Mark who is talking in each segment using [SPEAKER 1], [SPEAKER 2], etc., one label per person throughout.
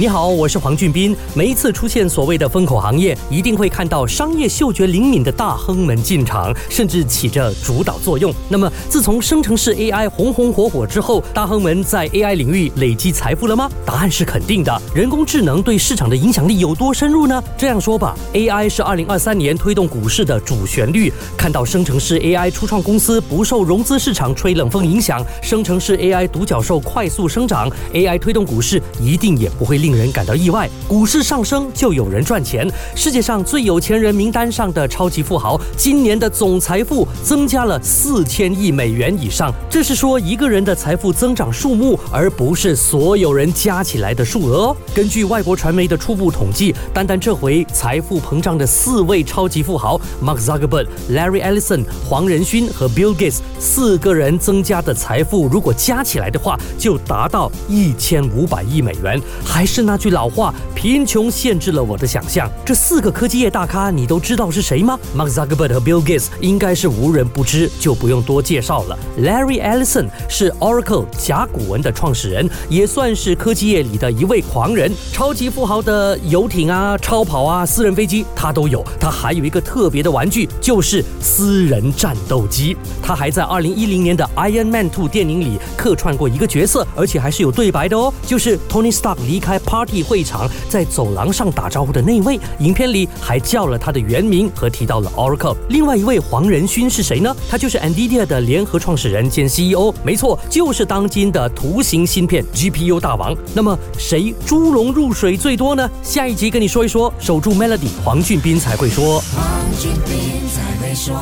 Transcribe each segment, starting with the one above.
[SPEAKER 1] 你好，我是黄俊斌。每一次出现所谓的风口行业，一定会看到商业嗅觉灵敏的大亨们进场，甚至起着主导作用。那么，自从生成式 AI 红红火火之后，大亨们在 AI 领域累积财富了吗？答案是肯定的。人工智能对市场的影响力有多深入呢？这样说吧，AI 是2023年推动股市的主旋律。看到生成式 AI 初创公司不受融资市场吹冷风影响，生成式 AI 独角兽快速生长，AI 推动股市一定也不会令。令人感到意外，股市上升就有人赚钱。世界上最有钱人名单上的超级富豪，今年的总财富增加了四千亿美元以上。这是说一个人的财富增长数目，而不是所有人加起来的数额。根据外国传媒的初步统计，单单这回财富膨胀的四位超级富豪 Mark Zuckerberg、Larry Ellison、黄仁勋和 Bill Gates 四个人增加的财富，如果加起来的话，就达到一千五百亿美元，还是。是那句老话，贫穷限制了我的想象。这四个科技业大咖，你都知道是谁吗？Mark Zuckerberg 和 Bill Gates 应该是无人不知，就不用多介绍了。Larry Ellison 是 Oracle 甲骨文的创始人，也算是科技业里的一位狂人。超级富豪的游艇啊、超跑啊、私人飞机，他都有。他还有一个特别的玩具，就是私人战斗机。他还在2010年的 Iron Man 2电影里客串过一个角色，而且还是有对白的哦，就是 Tony Stark 离开。Party 会场在走廊上打招呼的那位，影片里还叫了他的原名和提到了 Oracle。另外一位黄仁勋是谁呢？他就是 Nvidia 的联合创始人兼 CEO，没错，就是当今的图形芯片 GPU 大王。那么谁猪笼入水最多呢？下一集跟你说一说。守住 Melody，黄俊斌才会说。
[SPEAKER 2] 黄俊斌才会说。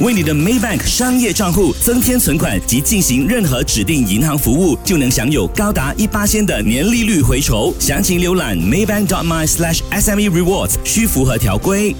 [SPEAKER 3] 为你的 Maybank 商业账户增添存款及进行任何指定银行服务，就能享有高达一八千的年利率回酬。详情浏览 Maybank.my/SME Rewards，需符合条规。